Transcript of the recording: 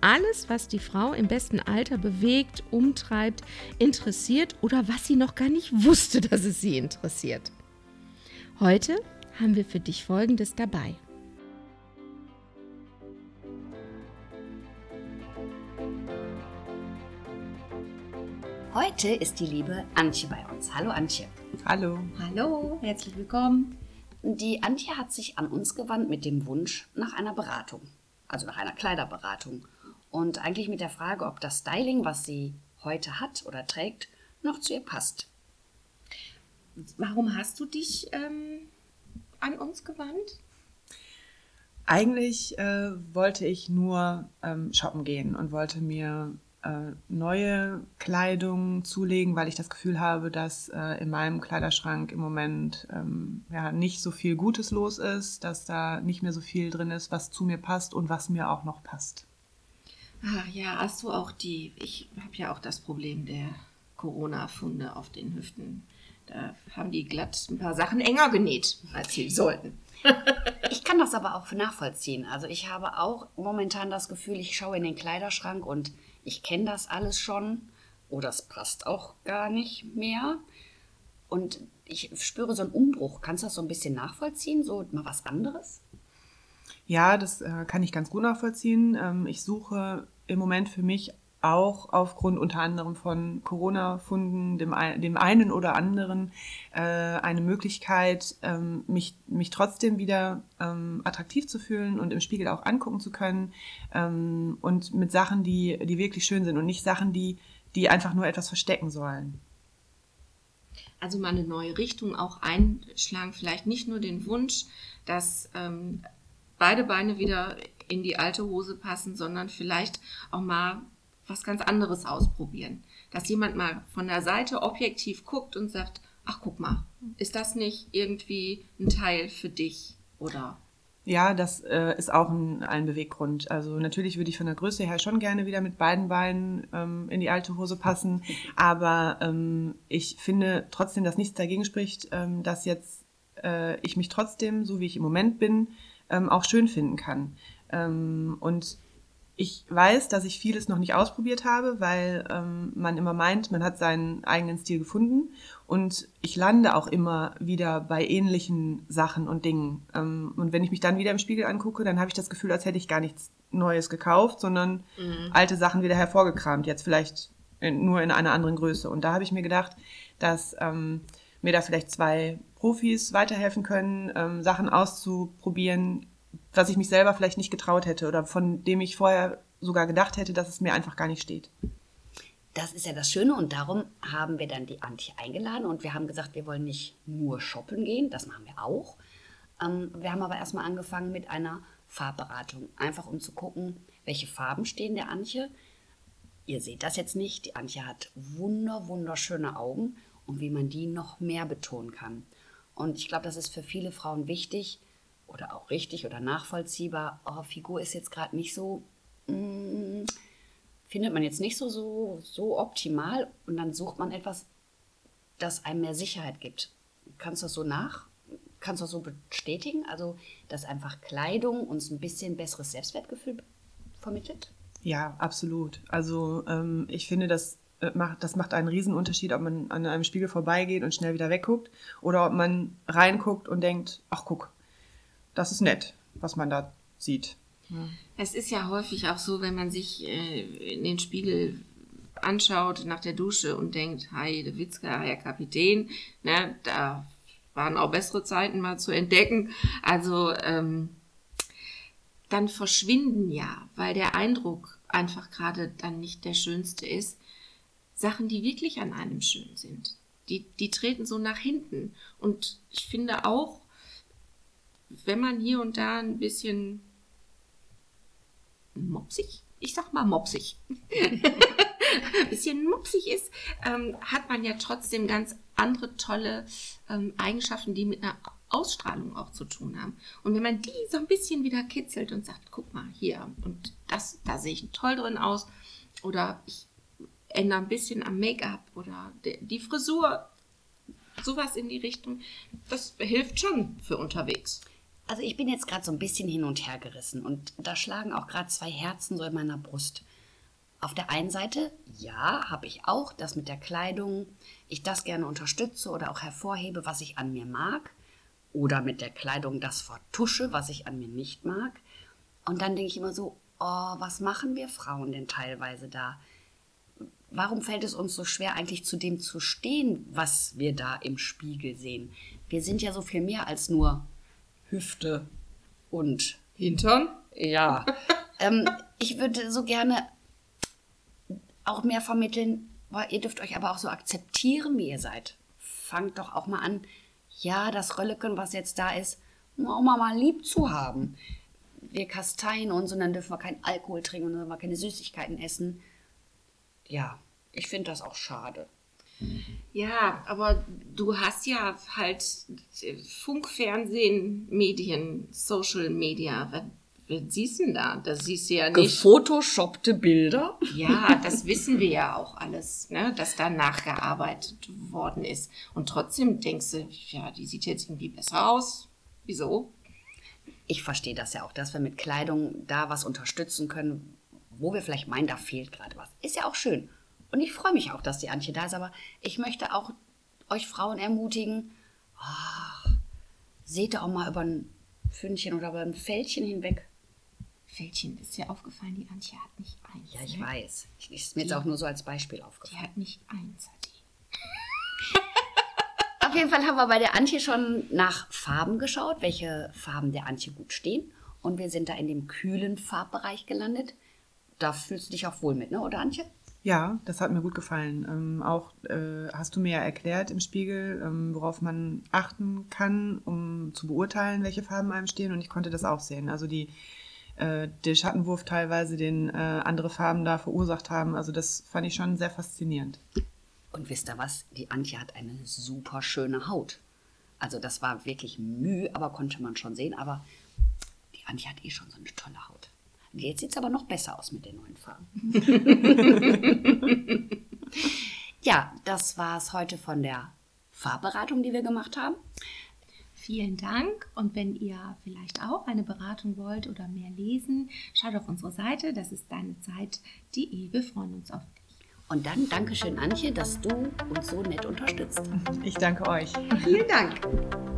alles, was die Frau im besten Alter bewegt, umtreibt, interessiert oder was sie noch gar nicht wusste, dass es sie interessiert. Heute haben wir für dich Folgendes dabei. Heute ist die liebe Antje bei uns. Hallo Antje. Hallo. Hallo, herzlich willkommen. Die Antje hat sich an uns gewandt mit dem Wunsch nach einer Beratung, also nach einer Kleiderberatung. Und eigentlich mit der Frage, ob das Styling, was sie heute hat oder trägt, noch zu ihr passt. Warum hast du dich ähm, an uns gewandt? Eigentlich äh, wollte ich nur ähm, shoppen gehen und wollte mir äh, neue Kleidung zulegen, weil ich das Gefühl habe, dass äh, in meinem Kleiderschrank im Moment ähm, ja nicht so viel Gutes los ist, dass da nicht mehr so viel drin ist, was zu mir passt und was mir auch noch passt. Ah, ja, hast du auch die, ich habe ja auch das Problem der Corona-Funde auf den Hüften. Da haben die glatt ein paar Sachen enger genäht, als sie sollten. ich kann das aber auch nachvollziehen. Also ich habe auch momentan das Gefühl, ich schaue in den Kleiderschrank und ich kenne das alles schon oder es passt auch gar nicht mehr. Und ich spüre so einen Umbruch. Kannst du das so ein bisschen nachvollziehen? So mal was anderes? Ja, das äh, kann ich ganz gut nachvollziehen. Ähm, ich suche im Moment für mich auch aufgrund unter anderem von Corona-Funden, dem, dem einen oder anderen, äh, eine Möglichkeit, ähm, mich, mich trotzdem wieder ähm, attraktiv zu fühlen und im Spiegel auch angucken zu können ähm, und mit Sachen, die, die wirklich schön sind und nicht Sachen, die, die einfach nur etwas verstecken sollen. Also mal eine neue Richtung auch einschlagen, vielleicht nicht nur den Wunsch, dass ähm, beide Beine wieder in die alte Hose passen, sondern vielleicht auch mal was ganz anderes ausprobieren. Dass jemand mal von der Seite objektiv guckt und sagt, ach guck mal, ist das nicht irgendwie ein Teil für dich oder? Ja, das äh, ist auch ein, ein Beweggrund. Also natürlich würde ich von der Größe her schon gerne wieder mit beiden Beinen ähm, in die alte Hose passen, aber ähm, ich finde trotzdem, dass nichts dagegen spricht, ähm, dass jetzt äh, ich mich trotzdem, so wie ich im Moment bin, ähm, auch schön finden kann. Ähm, und ich weiß, dass ich vieles noch nicht ausprobiert habe, weil ähm, man immer meint, man hat seinen eigenen Stil gefunden. Und ich lande auch immer wieder bei ähnlichen Sachen und Dingen. Ähm, und wenn ich mich dann wieder im Spiegel angucke, dann habe ich das Gefühl, als hätte ich gar nichts Neues gekauft, sondern mhm. alte Sachen wieder hervorgekramt. Jetzt vielleicht in, nur in einer anderen Größe. Und da habe ich mir gedacht, dass ähm, mir da vielleicht zwei Profis weiterhelfen können, ähm, Sachen auszuprobieren, was ich mich selber vielleicht nicht getraut hätte oder von dem ich vorher sogar gedacht hätte, dass es mir einfach gar nicht steht. Das ist ja das Schöne und darum haben wir dann die Antje eingeladen und wir haben gesagt, wir wollen nicht nur shoppen gehen, das machen wir auch. Ähm, wir haben aber erstmal angefangen mit einer Farbberatung, einfach um zu gucken, welche Farben stehen der Antje. Ihr seht das jetzt nicht, die Antje hat wunder, wunderschöne Augen und wie man die noch mehr betonen kann. Und ich glaube, das ist für viele Frauen wichtig, oder auch richtig oder nachvollziehbar, oh, Figur ist jetzt gerade nicht so, mm, findet man jetzt nicht so, so, so optimal und dann sucht man etwas, das einem mehr Sicherheit gibt. Kannst du das so nach, kannst du das so bestätigen? Also, dass einfach Kleidung uns ein bisschen besseres Selbstwertgefühl vermittelt? Ja, absolut. Also ähm, ich finde, das äh, macht, das macht einen Riesenunterschied, ob man an einem Spiegel vorbeigeht und schnell wieder wegguckt oder ob man reinguckt und denkt, ach guck, das ist nett, was man da sieht. Es ist ja häufig auch so, wenn man sich äh, in den Spiegel anschaut nach der Dusche und denkt, hi, der Witzka, Herr Kapitän, ne, da waren auch bessere Zeiten mal zu entdecken. Also ähm, dann verschwinden ja, weil der Eindruck einfach gerade dann nicht der schönste ist, Sachen, die wirklich an einem schön sind. Die, die treten so nach hinten. Und ich finde auch, wenn man hier und da ein bisschen mopsig ich sag mal, mopsig. bisschen mopsig ist, ähm, hat man ja trotzdem ganz andere tolle ähm, Eigenschaften, die mit einer Ausstrahlung auch zu tun haben. Und wenn man die so ein bisschen wieder kitzelt und sagt, guck mal hier und das, da sehe ich toll drin aus oder ich ändere ein bisschen am Make-up oder die Frisur, sowas in die Richtung, das hilft schon für unterwegs. Also ich bin jetzt gerade so ein bisschen hin und her gerissen und da schlagen auch gerade zwei Herzen so in meiner Brust. Auf der einen Seite, ja, habe ich auch das mit der Kleidung, ich das gerne unterstütze oder auch hervorhebe, was ich an mir mag. Oder mit der Kleidung das vertusche, was ich an mir nicht mag. Und dann denke ich immer so, oh, was machen wir Frauen denn teilweise da? Warum fällt es uns so schwer, eigentlich zu dem zu stehen, was wir da im Spiegel sehen? Wir sind ja so viel mehr als nur Hüfte und Hintern. Ja. ähm, ich würde so gerne auch mehr vermitteln, ihr dürft euch aber auch so akzeptieren, wie ihr seid. Fangt doch auch mal an, ja, das Rölleken, was jetzt da ist, auch mal, mal lieb zu haben. Wir kasteien uns und dann dürfen wir keinen Alkohol trinken und dann dürfen wir keine Süßigkeiten essen. Ja, ich finde das auch schade. Ja, aber du hast ja halt Funk, Fernsehen, Medien, Social Media. Was siehst du denn da? Das siehst du ja nicht. Gefotoshoppte Bilder? Ja, das wissen wir ja auch alles, ne? dass da nachgearbeitet worden ist. Und trotzdem denkst du, ja, die sieht jetzt irgendwie besser aus. Wieso? Ich verstehe das ja auch, dass wir mit Kleidung da was unterstützen können, wo wir vielleicht meinen, da fehlt gerade was. Ist ja auch schön. Und ich freue mich auch, dass die Antje da ist, aber ich möchte auch euch Frauen ermutigen, oh, seht auch mal über ein Fündchen oder über ein Fältchen hinweg Fältchen ist dir aufgefallen, die Antje hat nicht eins. Ja, ich ne? weiß. Ich, ist mir die, jetzt auch nur so als Beispiel aufgefallen. Die hat nicht eins, hat die. Auf jeden Fall haben wir bei der Antje schon nach Farben geschaut, welche Farben der Antje gut stehen. Und wir sind da in dem kühlen Farbbereich gelandet. Da fühlst du dich auch wohl mit, ne? oder Antje? Ja, das hat mir gut gefallen. Ähm, auch äh, hast du mir ja erklärt im Spiegel, ähm, worauf man achten kann, um zu beurteilen, welche Farben einem stehen. Und ich konnte das auch sehen. Also die äh, der Schattenwurf teilweise, den äh, andere Farben da verursacht haben. Also das fand ich schon sehr faszinierend. Und wisst ihr was? Die Antje hat eine super schöne Haut. Also das war wirklich Mühe, aber konnte man schon sehen. Aber die Antje hat eh schon so eine tolle Haut. Jetzt sieht es aber noch besser aus mit den neuen Farben. ja, das war es heute von der Farbberatung, die wir gemacht haben. Vielen Dank. Und wenn ihr vielleicht auch eine Beratung wollt oder mehr lesen, schaut auf unsere Seite. Das ist deine Zeit.de. Wir freuen uns auf dich. Und dann Dankeschön, Antje, dass du uns so nett unterstützt. Ich danke euch. Vielen Dank.